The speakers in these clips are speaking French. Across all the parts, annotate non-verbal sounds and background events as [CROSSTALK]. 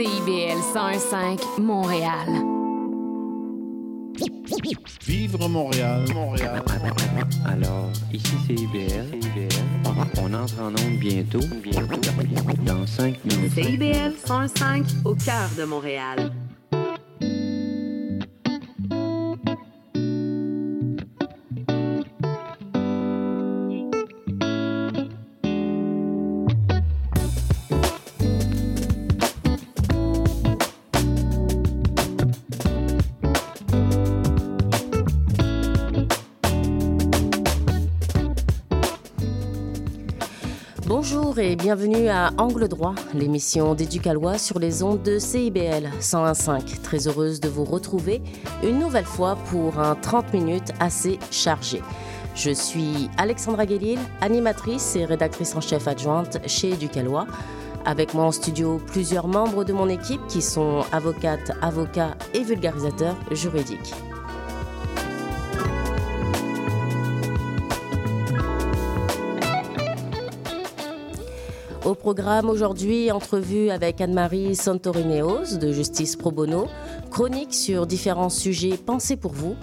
CIBL 101.5 Montréal. Vivre Montréal, Montréal. Alors, ici c'est IBL. On entre en onde bientôt, bientôt, dans 5 minutes. CIBL 105 au cœur de Montréal. Bienvenue à Angle droit, l'émission d'Éducalois sur les ondes de CIBL 101.5. Très heureuse de vous retrouver une nouvelle fois pour un 30 minutes assez chargé. Je suis Alexandra Guélil, animatrice et rédactrice en chef adjointe chez Éducalois. Avec moi en studio, plusieurs membres de mon équipe qui sont avocates, avocats et vulgarisateurs juridiques. Au programme aujourd'hui, entrevue avec Anne-Marie Santorineos de Justice Pro Bono, chronique sur différents sujets pensés pour vous.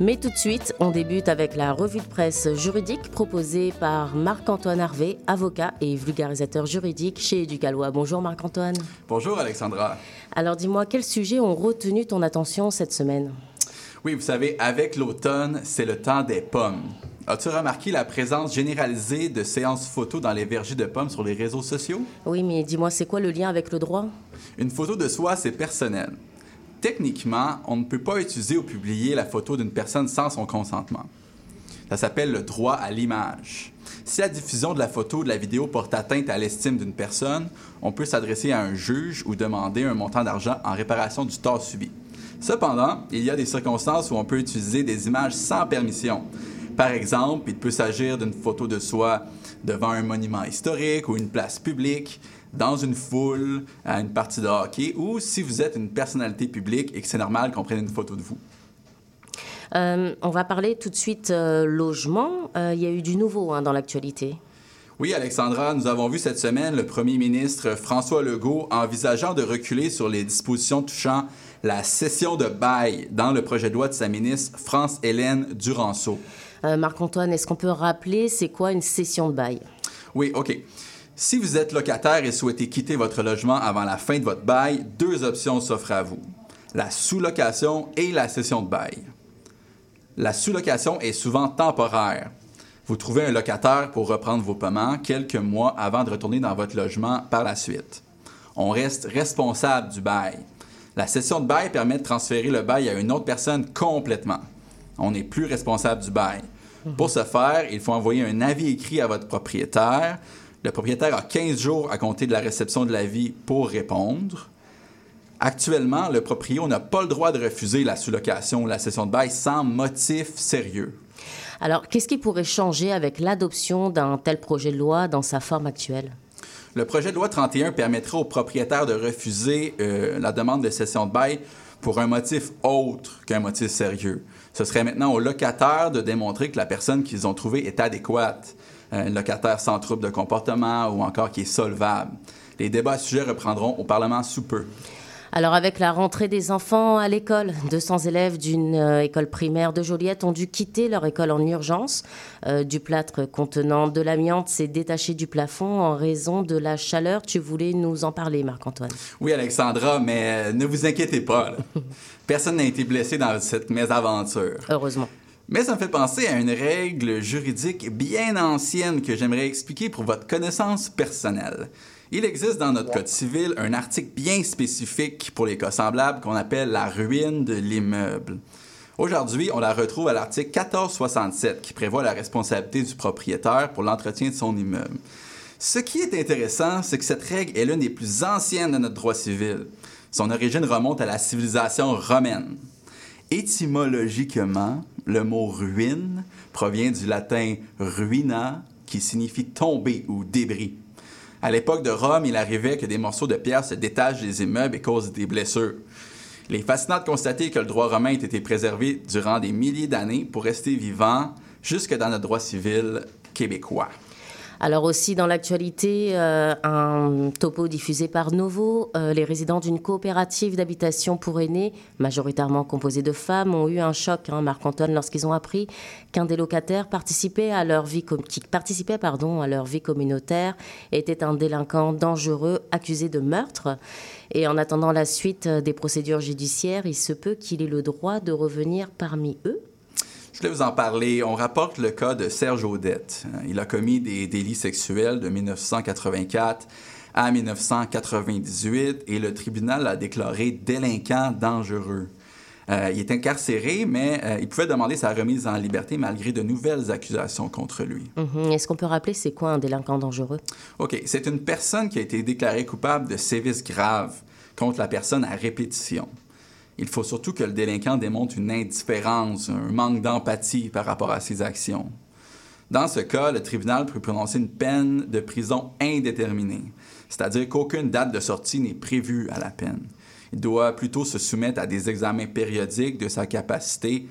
Mais tout de suite, on débute avec la revue de presse juridique proposée par Marc-Antoine Harvé, avocat et vulgarisateur juridique chez Éducalois. Bonjour Marc-Antoine. Bonjour Alexandra. Alors dis-moi, quels sujets ont retenu ton attention cette semaine? Oui, vous savez, avec l'automne, c'est le temps des pommes. As-tu remarqué la présence généralisée de séances photos dans les vergers de pommes sur les réseaux sociaux? Oui, mais dis-moi, c'est quoi le lien avec le droit? Une photo de soi, c'est personnel. Techniquement, on ne peut pas utiliser ou publier la photo d'une personne sans son consentement. Ça s'appelle le droit à l'image. Si la diffusion de la photo ou de la vidéo porte atteinte à l'estime d'une personne, on peut s'adresser à un juge ou demander un montant d'argent en réparation du tort subi. Cependant, il y a des circonstances où on peut utiliser des images sans permission. Par exemple, il peut s'agir d'une photo de soi devant un monument historique ou une place publique, dans une foule, à une partie de hockey, ou si vous êtes une personnalité publique et que c'est normal qu'on prenne une photo de vous. Euh, on va parler tout de suite euh, logement. Euh, il y a eu du nouveau hein, dans l'actualité. Oui, Alexandra, nous avons vu cette semaine le premier ministre François Legault envisageant de reculer sur les dispositions touchant la cession de bail dans le projet de loi de sa ministre France-Hélène Duranceau. Marc-Antoine, est-ce qu'on peut rappeler c'est quoi une cession de bail? Oui, OK. Si vous êtes locataire et souhaitez quitter votre logement avant la fin de votre bail, deux options s'offrent à vous. La sous-location et la cession de bail. La sous-location est souvent temporaire. Vous trouvez un locataire pour reprendre vos paiements quelques mois avant de retourner dans votre logement par la suite. On reste responsable du bail. La cession de bail permet de transférer le bail à une autre personne complètement. On n'est plus responsable du bail. Pour ce faire, il faut envoyer un avis écrit à votre propriétaire. Le propriétaire a 15 jours à compter de la réception de l'avis pour répondre. Actuellement, le proprio n'a pas le droit de refuser la sous-location ou la cession de bail sans motif sérieux. Alors, qu'est-ce qui pourrait changer avec l'adoption d'un tel projet de loi dans sa forme actuelle? Le projet de loi 31 permettra aux propriétaires de refuser euh, la demande de cession de bail pour un motif autre qu'un motif sérieux. Ce serait maintenant aux locataires de démontrer que la personne qu'ils ont trouvée est adéquate, un locataire sans trouble de comportement ou encore qui est solvable. Les débats à ce sujet reprendront au Parlement sous peu. Alors avec la rentrée des enfants à l'école, 200 élèves d'une euh, école primaire de Joliette ont dû quitter leur école en urgence. Euh, du plâtre contenant de l'amiante s'est détaché du plafond en raison de la chaleur. Tu voulais nous en parler, Marc-Antoine? Oui, Alexandra, mais euh, ne vous inquiétez pas. [LAUGHS] Personne n'a été blessé dans cette mésaventure. Heureusement. Mais ça me fait penser à une règle juridique bien ancienne que j'aimerais expliquer pour votre connaissance personnelle. Il existe dans notre Code civil un article bien spécifique pour les cas semblables qu'on appelle la ruine de l'immeuble. Aujourd'hui, on la retrouve à l'article 1467 qui prévoit la responsabilité du propriétaire pour l'entretien de son immeuble. Ce qui est intéressant, c'est que cette règle est l'une des plus anciennes de notre droit civil. Son origine remonte à la civilisation romaine. Étymologiquement, le mot ruine provient du latin ruina, qui signifie tomber ou débris. À l'époque de Rome, il arrivait que des morceaux de pierre se détachent des immeubles et causent des blessures. Il est fascinant de constater que le droit romain ait été préservé durant des milliers d'années pour rester vivant jusque dans notre droit civil québécois. Alors aussi dans l'actualité, euh, un topo diffusé par Novo, euh, les résidents d'une coopérative d'habitation pour aînés, majoritairement composée de femmes, ont eu un choc, hein, Marc-Antoine, lorsqu'ils ont appris qu'un des locataires participait à leur vie, qui participait à leur vie communautaire était un délinquant dangereux accusé de meurtre. Et en attendant la suite des procédures judiciaires, il se peut qu'il ait le droit de revenir parmi eux. Je voulais vous en parler. On rapporte le cas de Serge Audette. Il a commis des délits sexuels de 1984 à 1998 et le tribunal l'a déclaré délinquant dangereux. Euh, il est incarcéré, mais euh, il pouvait demander sa remise en liberté malgré de nouvelles accusations contre lui. Mhm. Est-ce qu'on peut rappeler c'est quoi un délinquant dangereux? OK. C'est une personne qui a été déclarée coupable de sévices graves contre la personne à répétition. Il faut surtout que le délinquant démontre une indifférence, un manque d'empathie par rapport à ses actions. Dans ce cas, le tribunal peut prononcer une peine de prison indéterminée, c'est-à-dire qu'aucune date de sortie n'est prévue à la peine. Il doit plutôt se soumettre à des examens périodiques de sa capacité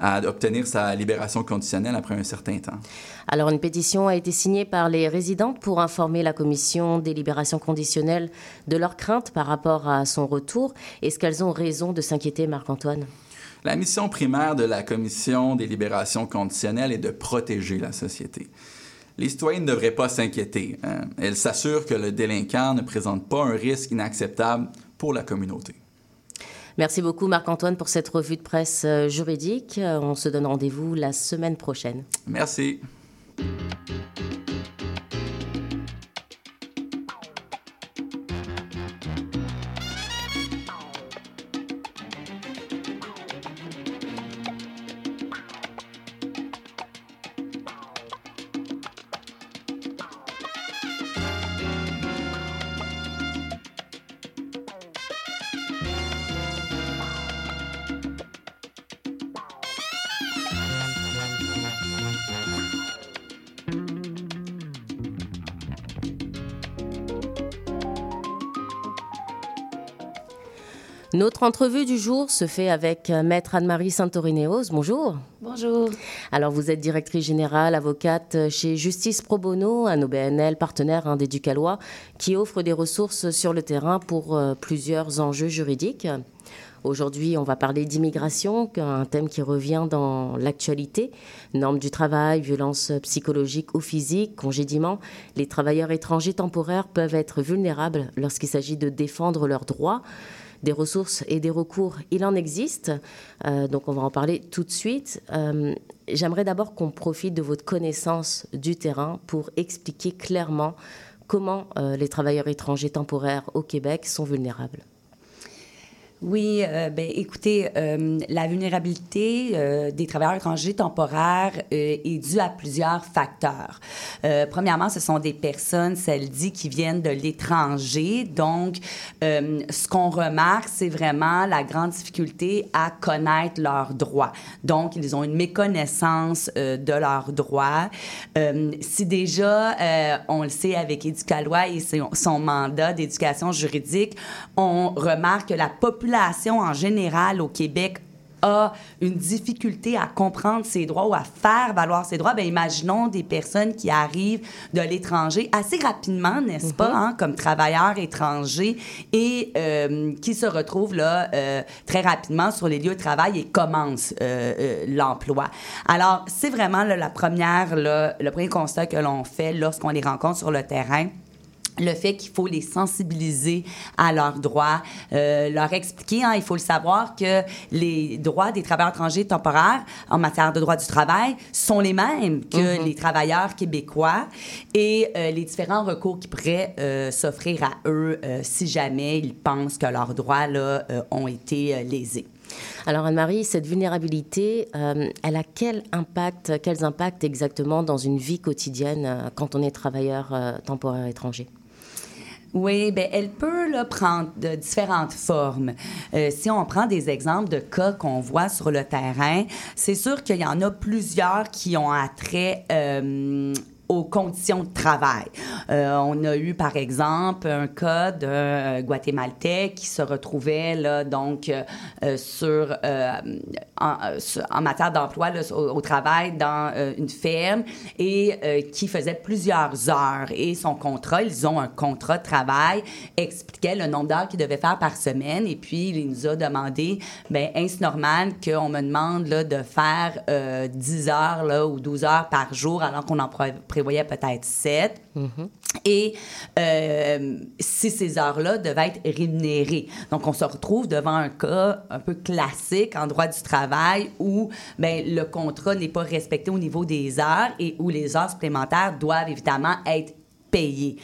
à obtenir sa libération conditionnelle après un certain temps. Alors, une pétition a été signée par les résidents pour informer la commission des libérations conditionnelles de leurs craintes par rapport à son retour. Est-ce qu'elles ont raison de s'inquiéter, Marc-Antoine? La mission primaire de la commission des libérations conditionnelles est de protéger la société. Les citoyens ne devraient pas s'inquiéter. Hein. Elle s'assure que le délinquant ne présente pas un risque inacceptable pour la communauté. Merci beaucoup Marc-Antoine pour cette revue de presse euh, juridique. Euh, on se donne rendez-vous la semaine prochaine. Merci. Notre entrevue du jour se fait avec euh, Maître Anne-Marie Santorineos. Bonjour. Bonjour. Alors, vous êtes directrice générale, avocate chez Justice Pro Bono, un OBNL partenaire hein, d'Éducalois, qui offre des ressources sur le terrain pour euh, plusieurs enjeux juridiques. Aujourd'hui, on va parler d'immigration, un thème qui revient dans l'actualité. Normes du travail, violences psychologiques ou physiques, congédiements. Les travailleurs étrangers temporaires peuvent être vulnérables lorsqu'il s'agit de défendre leurs droits des ressources et des recours, il en existe. Euh, donc on va en parler tout de suite. Euh, j'aimerais d'abord qu'on profite de votre connaissance du terrain pour expliquer clairement comment euh, les travailleurs étrangers temporaires au Québec sont vulnérables. Oui, euh, ben, écoutez, euh, la vulnérabilité euh, des travailleurs étrangers temporaires euh, est due à plusieurs facteurs. Premièrement, ce sont des personnes, celles dit, qui viennent de l'étranger. Donc, ce qu'on remarque, c'est vraiment la grande difficulté à connaître leurs droits. Donc, ils ont une méconnaissance de leurs droits. si déjà, on le sait avec Éducalois et son mandat d'éducation juridique, on remarque que la population en général au Québec a une difficulté à comprendre ses droits ou à faire valoir ses droits, ben imaginons des personnes qui arrivent de l'étranger assez rapidement, n'est-ce pas, mhm. hein, comme travailleurs étrangers et euh, qui se retrouvent là euh, très rapidement sur les lieux de travail et commencent euh, l'emploi. Alors, c'est vraiment la première, le premier constat que l'on fait lorsqu'on les rencontre sur le terrain le fait qu'il faut les sensibiliser à leurs droits, euh, leur expliquer, hein, il faut le savoir, que les droits des travailleurs étrangers temporaires en matière de droit du travail sont les mêmes que mm-hmm. les travailleurs québécois et euh, les différents recours qui pourraient euh, s'offrir à eux si jamais ils pensent que leurs droits là, ont été lésés. Alors Anne-Marie, cette vulnérabilité, elle a quel impact, quels impacts exactement dans une vie quotidienne quand on est travailleur temporaire étranger? Oui, ben elle peut là, prendre de différentes formes. Euh, si on prend des exemples de cas qu'on voit sur le terrain, c'est sûr qu'il y en a plusieurs qui ont attrait euh, aux conditions de travail. Euh, on a eu, par exemple, un cas d'un Guatémaltais qui se retrouvait, là, donc, euh, euh, sur, euh, en, euh, matière d'emploi au, au travail dans euh, une ferme et euh, qui faisait plusieurs heures. Et son contrat, ils ont un contrat de travail, expliquait le nombre d'heures qu'il devait faire par semaine. Et puis, il nous a demandé, ben est-ce normal qu'on me demande là, de faire euh, 10 heures là, ou 12 heures par jour alors qu'on en pré- prévoyait peut-être 7? Et euh, si ces heures-là devaient être rémunérées. Donc, on se retrouve devant un cas un peu classique en droit du travail où ben, le contrat n'est pas respecté au niveau des heures et où les heures supplémentaires doivent évidemment être payées.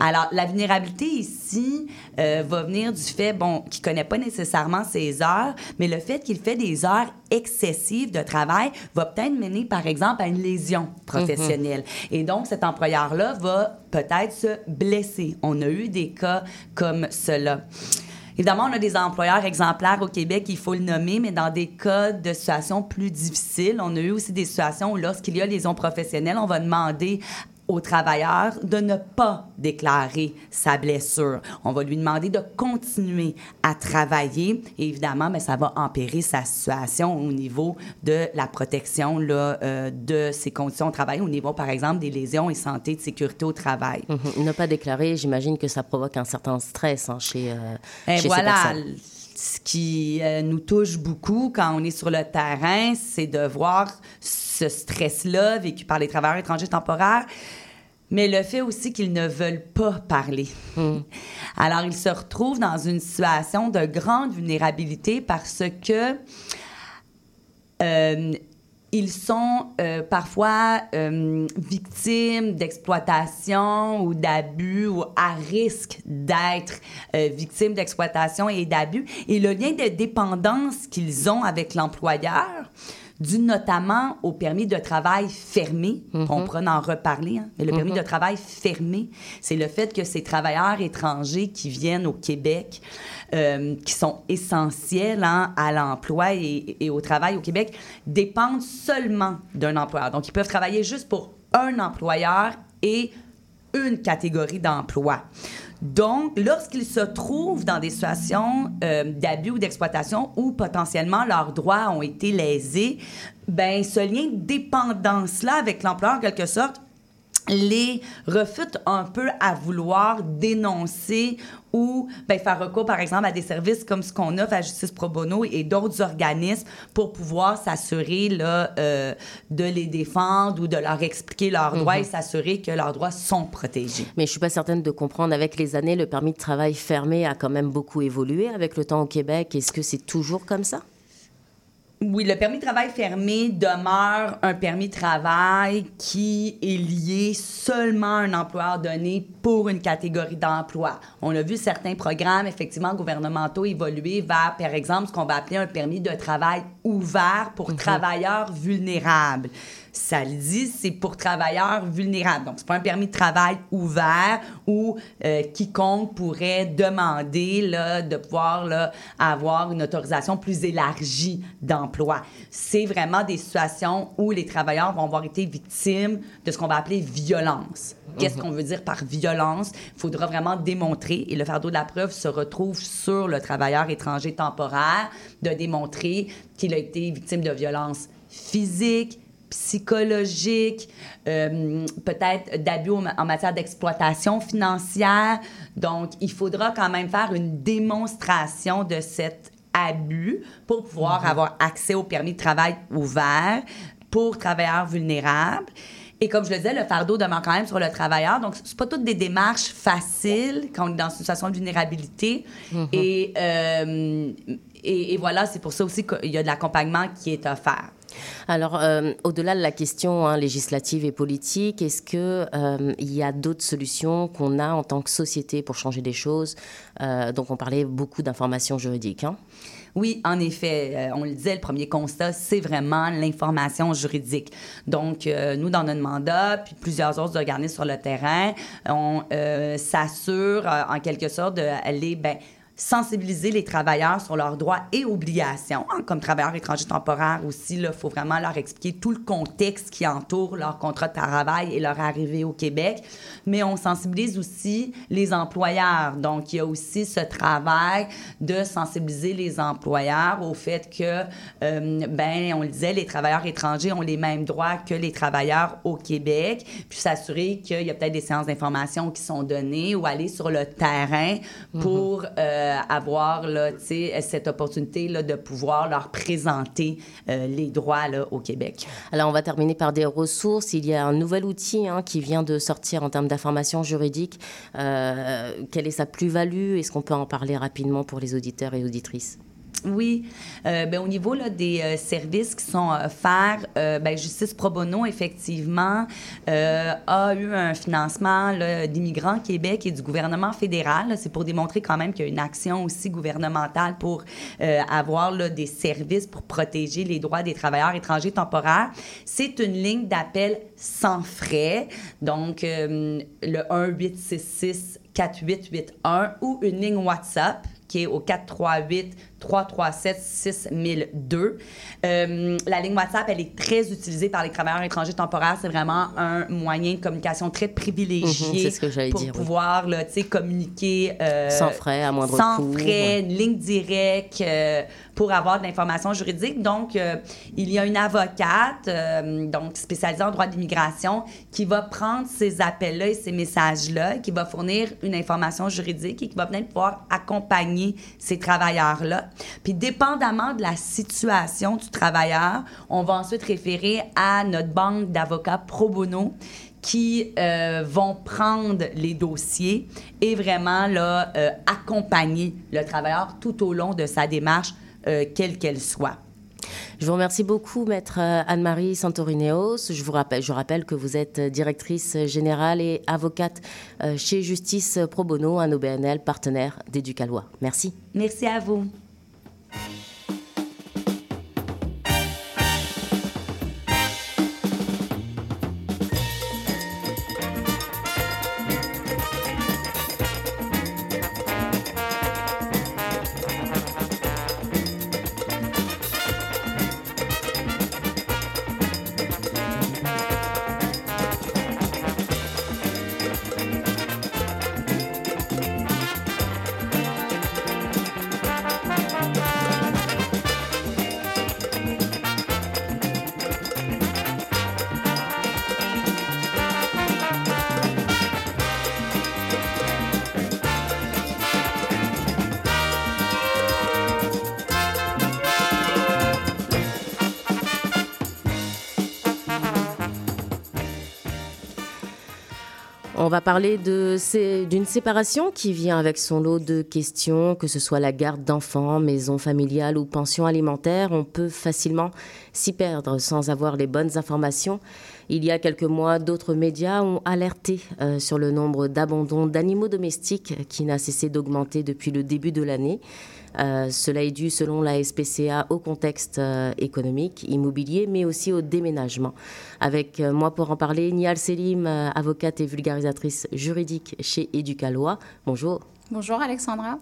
Alors, la vulnérabilité ici euh, va venir du fait, bon, qu'il connaît pas nécessairement ses heures, mais le fait qu'il fait des heures excessives de travail va peut-être mener, par exemple, à une lésion professionnelle. Et donc, cet employeur-là va peut-être se blesser. On a eu des cas comme cela. Évidemment, on a des employeurs exemplaires au Québec, il faut le nommer, mais dans des cas de situations plus difficiles, on a eu aussi des situations où lorsqu'il y a lésion professionnelle, on va demander au travailleur de ne pas déclarer sa blessure. On va lui demander de continuer à travailler. Et évidemment, mais ça va empirer sa situation au niveau de la protection là, euh, de ses conditions de travail, au niveau, par exemple, des lésions et santé de sécurité au travail. Mhm. Ne pas déclarer, j'imagine que ça provoque un certain stress hein, chez, euh, Et chez ces voilà, personnes. Ce qui euh, nous touche beaucoup quand on est sur le terrain, c'est de voir ce stress-là vécu par les travailleurs étrangers temporaires, mais le fait aussi qu'ils ne veulent pas parler. Alors, ils se retrouvent dans une situation de grande vulnérabilité parce que euh, ils sont euh, parfois euh, victimes d'exploitation ou d'abus ou à risque d'être euh, victimes d'exploitation et d'abus. Et le lien de dépendance qu'ils ont avec l'employeur, dû notamment au permis de travail fermé, on pourra en reparler, hein, mais le permis de travail fermé, c'est le fait que ces travailleurs étrangers qui viennent au Québec, euh, qui sont essentiels hein, à l'emploi et, et au travail au Québec, dépendent seulement d'un employeur. Donc, ils peuvent travailler juste pour un employeur et une catégorie d'emploi. Donc, lorsqu'ils se trouvent dans des situations euh, d'abus ou d'exploitation où potentiellement leurs droits ont été lésés, ben ce lien de dépendance-là avec l'employeur, en quelque sorte, les refute un peu à vouloir dénoncer ou ben, faire recours, par exemple, à des services comme ce qu'on offre à Justice Pro Bono et d'autres organismes pour pouvoir s'assurer là, euh, de les défendre ou de leur expliquer leurs droits et s'assurer que leurs droits sont protégés. Mais je suis pas certaine de comprendre. Avec les années, le permis de travail fermé a quand même beaucoup évolué avec le temps au Québec. Est-ce que c'est toujours comme ça? Oui, le permis de travail fermé demeure un permis de travail qui est lié seulement à un employeur donné pour une catégorie d'emploi. On a vu certains programmes, effectivement, gouvernementaux évoluer vers, par exemple, ce qu'on va appeler un permis de travail ouvert pour travailleurs vulnérables. Ça le dit, c'est pour travailleurs vulnérables. Donc, c'est pas un permis de travail ouvert où euh, quiconque pourrait demander là, de pouvoir là, avoir une autorisation plus élargie d'emploi. C'est vraiment des situations où les travailleurs vont avoir été victimes de ce qu'on va appeler violence. Qu'est-ce qu'on veut dire par violence? Il faudra vraiment démontrer, et le fardeau de la preuve se retrouve sur le travailleur étranger temporaire, de démontrer qu'il a été victime de violence physique, psychologique, euh, peut-être d'abus en matière d'exploitation financière. Donc, il faudra quand même faire une démonstration de cet abus pour pouvoir avoir accès au permis de travail ouvert pour travailleurs vulnérables. Et comme je le disais, le fardeau demeure quand même sur le travailleur. Donc, c'est pas toutes des démarches faciles quand on est dans une situation de vulnérabilité. Et, euh, et, et voilà, c'est pour ça aussi qu'il y a de l'accompagnement qui est offert. Alors, euh, au-delà de la question hein, législative et politique, est-ce que euh, il y a d'autres solutions qu'on a en tant que société pour changer des choses? Euh, Donc, on parlait beaucoup d'informations juridiques. Hein? Oui, en effet, on le disait, le premier constat, c'est vraiment l'information juridique. Donc, nous, dans notre mandat, puis plusieurs autres organismes sur le terrain, on s'assure, en quelque sorte, d'aller, ben, sensibiliser les travailleurs sur leurs droits et obligations. hein, comme travailleurs étrangers temporaires aussi, il faut vraiment leur expliquer tout le contexte qui entoure leur contrat de travail et leur arrivée au Québec. Mais on sensibilise aussi les employeurs. Donc, il y a aussi ce travail de sensibiliser les employeurs au fait que, euh, ben, on le disait, les travailleurs étrangers ont les mêmes droits que les travailleurs au Québec, puis s'assurer qu'il y a peut-être des séances d'information qui sont données ou aller sur le terrain pour euh, avoir tu sais, cette opportunité de pouvoir leur présenter euh, les droits au Québec. Alors, on va terminer par des ressources. Il y a un nouvel outil hein, qui vient de sortir en termes d'information juridique. Euh, quelle est sa plus-value? Est-ce qu'on peut en parler rapidement pour les auditeurs et auditrices? Oui, euh, ben, au niveau des euh, services qui sont offerts, euh, ben, Justice Pro Bono, effectivement, a eu un financement d'Immigrants Québec et du gouvernement fédéral. C'est pour démontrer quand même qu'il y a une action aussi gouvernementale pour avoir des services pour protéger les droits des travailleurs étrangers temporaires. C'est une ligne d'appel sans frais, donc le 1-866 4881 ou une ligne WhatsApp qui est au 438 337 6002. Euh, la ligne WhatsApp, elle est très utilisée par les travailleurs étrangers temporaires. C'est vraiment un moyen de communication très privilégié Mhm, ce que pour dire, oui. pouvoir là, tu sais, communiquer euh, Sans frais, à moindre sans coût, frais, ouais. une ligne directe euh, pour avoir de l'information juridique. Donc, euh, il y a une avocate, euh, donc spécialisée en droit d'immigration, qui va prendre ces appels-là et ces messages-là, qui va fournir une information juridique et qui va peut-être pouvoir accompagner ces travailleurs-là. Puis, dépendamment de la situation du travailleur, on va ensuite référer à notre banque d'avocats pro bono qui euh, vont prendre les dossiers et vraiment là, euh, accompagner le travailleur tout au long de sa démarche, euh, quelle qu'elle soit. Je vous remercie beaucoup, maître Anne-Marie Santorineos. Je vous rappelle, je rappelle que vous êtes directrice générale et avocate chez Justice Pro Bono, un OBNL partenaire d'Éducalois. Merci. Merci à vous. Va parler d'une séparation qui vient avec son lot de questions, que ce soit la garde d'enfants, maison familiale ou pension alimentaire. On peut facilement s'y perdre sans avoir les bonnes informations. Il y a quelques mois, d'autres médias ont alerté euh, sur le nombre d'abandons d'animaux domestiques qui n'a cessé d'augmenter depuis le début de l'année. Euh, cela est dû, selon la SPCA, au contexte euh, économique, immobilier, mais aussi au déménagement. Avec moi pour en parler, Nial Selim, avocate et vulgarisatrice juridique chez Éducalois. Bonjour. Bonjour Alexandra.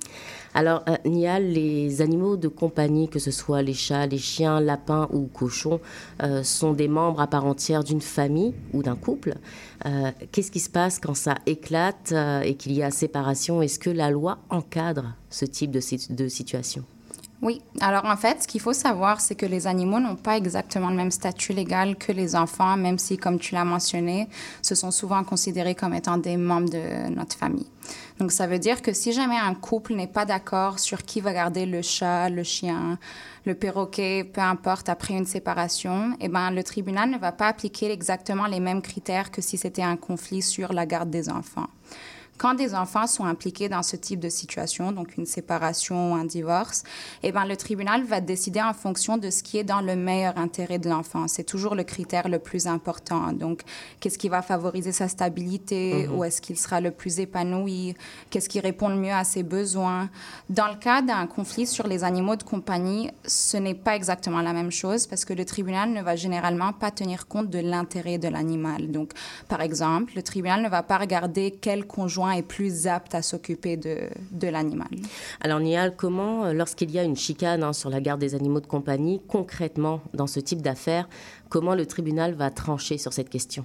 Alors, euh, Nial, les animaux de compagnie, que ce soit les chats, les chiens, lapins ou cochons, euh, sont des membres à part entière d'une famille ou d'un couple. Euh, Qu'est-ce qui se passe quand ça éclate euh, et qu'il y a séparation? Est-ce que la loi encadre ce type de situation? Oui, alors en fait, ce qu'il faut savoir, c'est que les animaux n'ont pas exactement le même statut légal que les enfants, même si, comme tu l'as mentionné, ce sont souvent considérés comme étant des membres de notre famille. Donc ça veut dire que si jamais un couple n'est pas d'accord sur qui va garder le chat, le chien, le perroquet, peu importe, après une séparation, eh ben, le tribunal ne va pas appliquer exactement les mêmes critères que si c'était un conflit sur la garde des enfants. Quand des enfants sont impliqués dans ce type de situation, donc une séparation ou un divorce, eh ben, le tribunal va décider en fonction de ce qui est dans le meilleur intérêt de l'enfant. C'est toujours le critère le plus important. Donc, qu'est-ce qui va favoriser sa stabilité? Où est-ce qu'il sera le plus épanoui? Qu'est-ce qui répond le mieux à ses besoins? Dans le cas d'un conflit sur les animaux de compagnie, ce n'est pas exactement la même chose parce que le tribunal ne va généralement pas tenir compte de l'intérêt de l'animal. Donc, par exemple, le tribunal ne va pas regarder quel conjoint est plus apte à s'occuper de, de l'animal. Alors Nial, comment, euh, lorsqu'il y a une chicane hein, sur la garde des animaux de compagnie, concrètement dans ce type d'affaires, comment le tribunal va trancher sur cette question?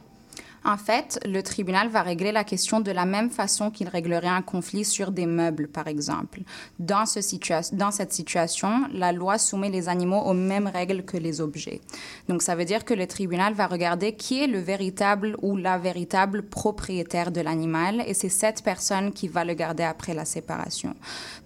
En fait, le tribunal va régler la question de la même façon qu'il réglerait un conflit sur des meubles, par exemple. Dans, ce dans, cette situation, la loi soumet les animaux aux mêmes règles que les objets. Donc, ça veut dire que le tribunal va regarder qui est le véritable ou la véritable propriétaire de l'animal, et c'est cette personne qui va le garder après la séparation.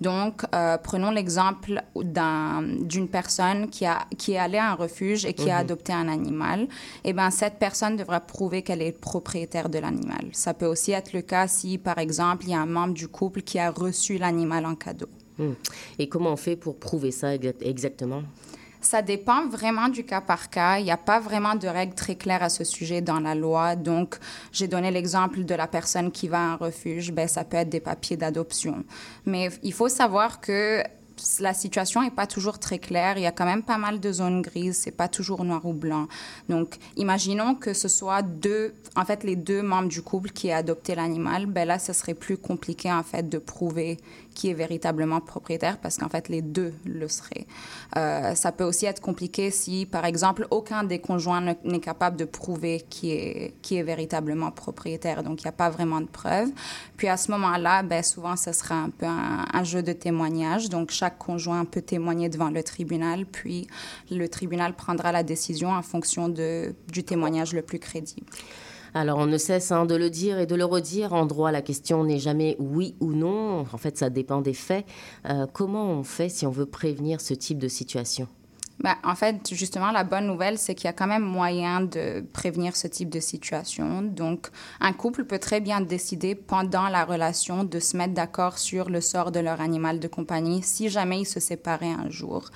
Donc, euh, prenons l'exemple d'une personne qui, a, qui est allée à un refuge et qui a mhm. adopté un animal. Eh bien, cette personne devra prouver qu'elle est propriétaire de l'animal. Ça peut aussi être le cas si, par exemple, il y a un membre du couple qui a reçu l'animal en cadeau. Hmm. Et comment on fait pour prouver ça exactement? Ça dépend vraiment du cas par cas. Il n'y a pas vraiment de règles très claires à ce sujet dans la loi. Donc, j'ai donné l'exemple de la personne qui va à un refuge. Ben, ça peut être des papiers d'adoption. Mais il faut savoir que la situation n'est pas toujours très claire. Il y a quand même pas mal de zones grises. C'est pas toujours noir ou blanc. Donc, imaginons que ce soit deux, en fait, les deux membres du couple qui aient adopté l'animal. Ben là, ce serait plus compliqué, en fait, de prouver qui est véritablement propriétaire parce qu'en fait, les deux le seraient. Euh, ça peut aussi être compliqué si, par exemple, aucun des conjoints n'est capable de prouver qui est, qui est véritablement propriétaire. Donc, il n'y a pas vraiment de preuves. Puis, à ce moment-là, ben, souvent, ce sera un peu un, jeu de témoignage. Donc, chaque conjoint peut témoigner devant le tribunal, puis le tribunal prendra la décision en fonction de, du témoignage le plus crédible. Alors, on ne cesse hein, de le dire et de le redire. En droit, la question n'est jamais oui ou non. En fait, ça dépend des faits. Euh, comment on fait si on veut prévenir ce type de situation? Ben, en fait, justement, la bonne nouvelle, c'est qu'il y a quand même moyen de prévenir ce type de situation. Donc, un couple peut très bien décider pendant la relation de se mettre d'accord sur le sort de leur animal de compagnie si jamais ils se séparaient un jour.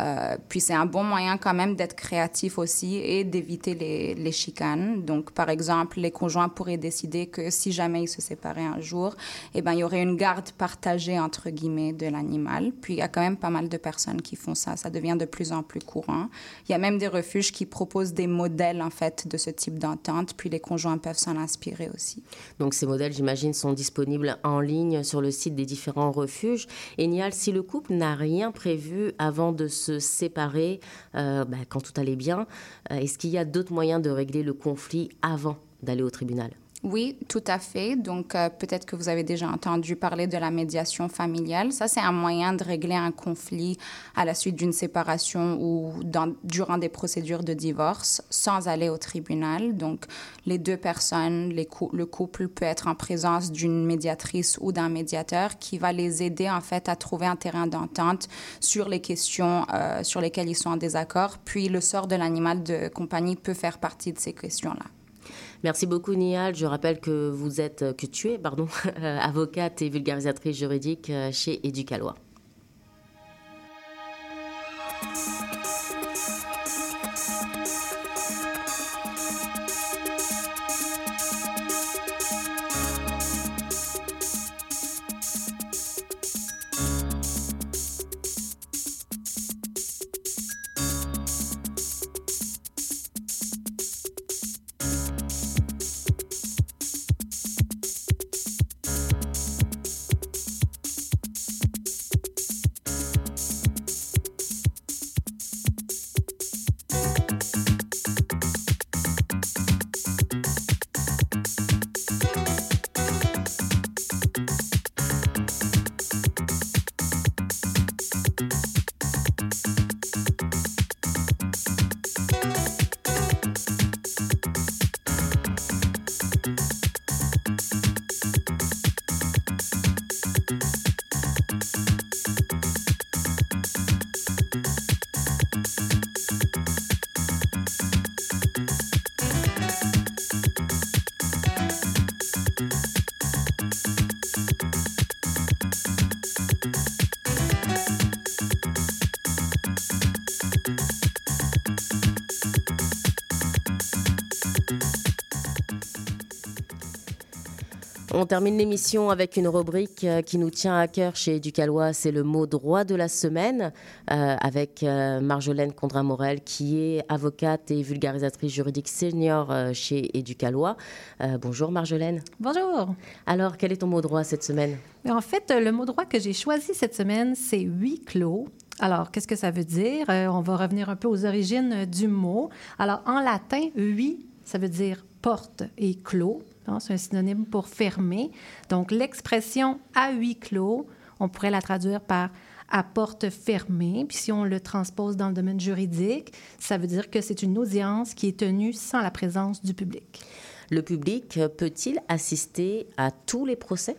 Euh, puis c'est un bon moyen quand même d'être créatif aussi et d'éviter les, chicanes. Donc, par exemple, les conjoints pourraient décider que si jamais ils se séparaient un jour, eh ben, il y aurait une garde partagée, entre guillemets, de l'animal. Puis il y a quand même pas mal de personnes qui font ça. Ça devient de plus en plus courant. Il y a même des refuges qui proposent des modèles, en fait, de ce type d'entente. Puis les conjoints peuvent s'en inspirer aussi. Donc, ces modèles, j'imagine, sont disponibles en ligne sur le site des différents refuges. Et Nial, si le couple n'a rien prévu avant de se se séparer euh, bah, quand tout allait bien. Euh, est-ce qu'il y a d'autres moyens de régler le conflit avant d'aller au tribunal? Oui, tout à fait. Donc, euh, peut-être que vous avez déjà entendu parler de la médiation familiale. Ça, c'est un moyen de régler un conflit à la suite d'une séparation ou durant des procédures de divorce sans aller au tribunal. Donc, les deux personnes, le couple peut être en présence d'une médiatrice ou d'un médiateur qui va les aider, en fait, à trouver un terrain d'entente sur les questions euh, sur lesquelles ils sont en désaccord. Puis, le sort de l'animal de compagnie peut faire partie de ces questions-là. Merci beaucoup, Nial. Je rappelle que vous êtes, que tu es, pardon, [LAUGHS] avocate et vulgarisatrice juridique euh, chez Éducalois. On termine l'émission avec une rubrique euh, qui nous tient à cœur chez Ducalois, c'est le mot droit de la semaine, euh, avec euh, Marjolaine Condrin-Morel, qui est avocate et vulgarisatrice juridique senior chez Éducalois. Euh, bonjour Marjolaine. Bonjour. Alors, quel est ton mot droit cette semaine? En fait, le mot droit que j'ai choisi cette semaine, c'est huis clos. Alors, qu'est-ce que ça veut dire? Euh, on va revenir un peu aux origines du mot. Alors, en latin, huis, ça veut dire porte et clos. Hein, C'est un synonyme pour fermer. Donc, l'expression à huis clos, on pourrait la traduire par à porte fermée. Puis si on le transpose dans le domaine juridique, ça veut dire que c'est une audience qui est tenue sans la présence du public. Le public peut-il assister à tous les procès?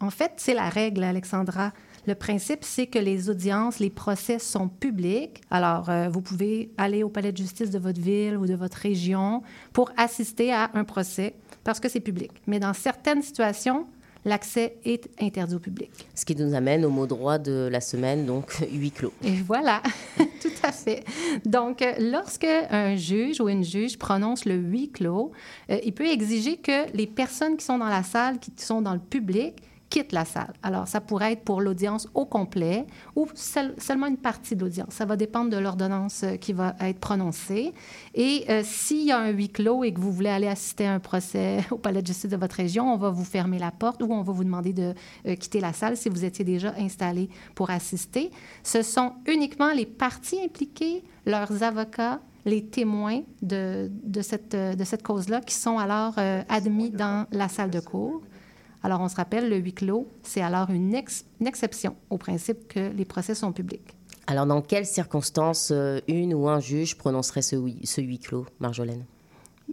En fait, c'est la règle, Alexandra. Le principe, c'est que les audiences, les procès sont publics. Alors, euh, vous pouvez aller au palais de justice de votre ville ou de votre région pour assister à un procès parce que c'est public. Mais dans certaines situations, l'accès est interdit au public. Ce qui nous amène au mot droit de la semaine, donc [LAUGHS] huis clos. Et voilà, [LAUGHS] tout à fait. Donc, lorsque un juge ou une juge prononce le huis clos, euh, il peut exiger que les personnes qui sont dans la salle, qui sont dans le public, quittent la salle. Alors, ça pourrait être pour l'audience au complet ou seul- seulement une partie de l'audience. Ça va dépendre de l'ordonnance euh, qui va être prononcée. Et euh, s'il y a un huis clos et que vous voulez aller assister à un procès [LAUGHS] au palais de justice de votre région, on va vous fermer la porte ou on va vous demander de euh, quitter la salle si vous étiez déjà installé pour assister. Ce sont uniquement les parties impliquées, leurs avocats, les témoins de, de cette, de cette cause-là qui sont alors euh, admis dans la salle de cours. Alors, on se rappelle, le huis clos, c'est alors une, ex- une exception au principe que les procès sont publics. Alors, dans quelles circonstances euh, une ou un juge prononcerait ce huis, ce huis clos, Marjolaine?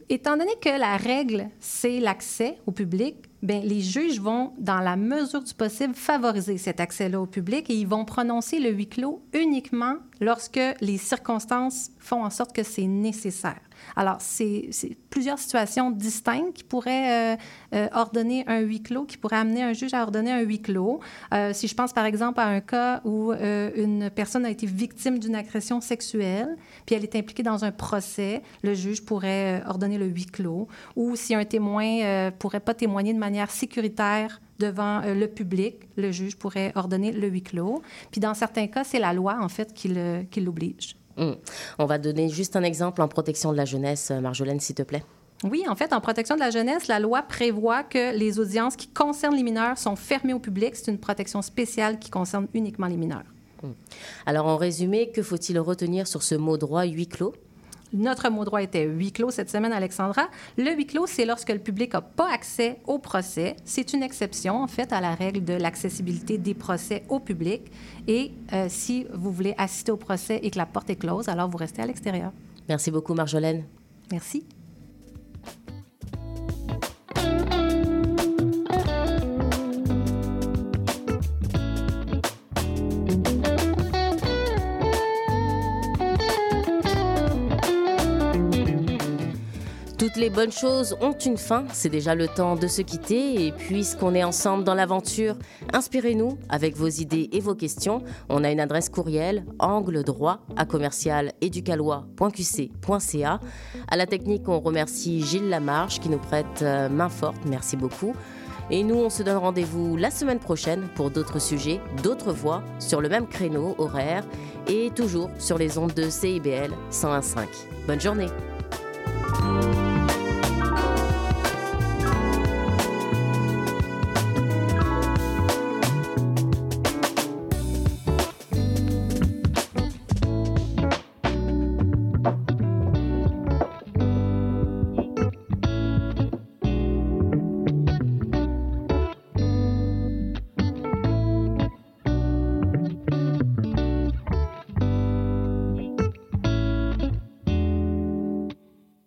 Étant donné que la règle, c'est l'accès au public, bien, les juges vont, dans la mesure du possible, favoriser cet accès-là au public et ils vont prononcer le huis clos uniquement lorsque les circonstances font en sorte que c'est nécessaire. Alors, c'est plusieurs situations distinctes qui pourraient euh, euh, ordonner un huis clos, qui pourraient amener un juge à ordonner un huis clos. Euh, si je pense par exemple à un cas où une personne a été victime d'une agression sexuelle, puis elle est impliquée dans un procès, le juge pourrait ordonner le huis clos. Ou si un témoin euh, pourrait pas témoigner de manière sécuritaire devant le public, le juge pourrait ordonner le huis clos. Puis dans certains cas, c'est la loi en fait qui l'oblige. Hum. On va donner juste un exemple en protection de la jeunesse, euh, Marjolaine, s'il te plaît. Oui, en fait, en protection de la jeunesse, la loi prévoit que les audiences qui concernent les mineurs sont fermées au public. C'est une protection spéciale qui concerne uniquement les mineurs. Alors, en résumé, que faut-il retenir sur ce mot droit huis clos? Notre mot droit était huis clos cette semaine, Alexandra. Le huis clos, c'est lorsque le public n'a pas accès au procès. C'est une exception, en fait, à la règle de l'accessibilité des procès au public. Et euh, si vous voulez assister au procès et que la porte est close, alors vous restez à l'extérieur. Merci beaucoup, Marjolaine. Merci. Toutes les bonnes choses ont une fin, c'est déjà le temps de se quitter et puisqu'on est ensemble dans l'aventure, inspirez-nous avec vos idées et vos questions. On a une adresse courriel angle droit à commercial éducalois.qc.ca. À la technique, on remercie Gilles Lamarche qui nous prête euh, main forte, merci beaucoup. Et nous, on se donne rendez-vous la semaine prochaine pour d'autres sujets, d'autres voix sur le même créneau horaire et toujours sur les ondes de CIBL 101.5. Bonne journée.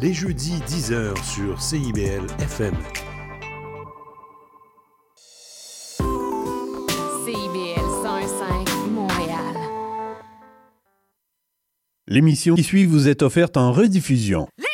Les jeudis 10h sur CIBL FM. CIBL 101.5 Montréal. L'émission qui suit vous est offerte en rediffusion. Les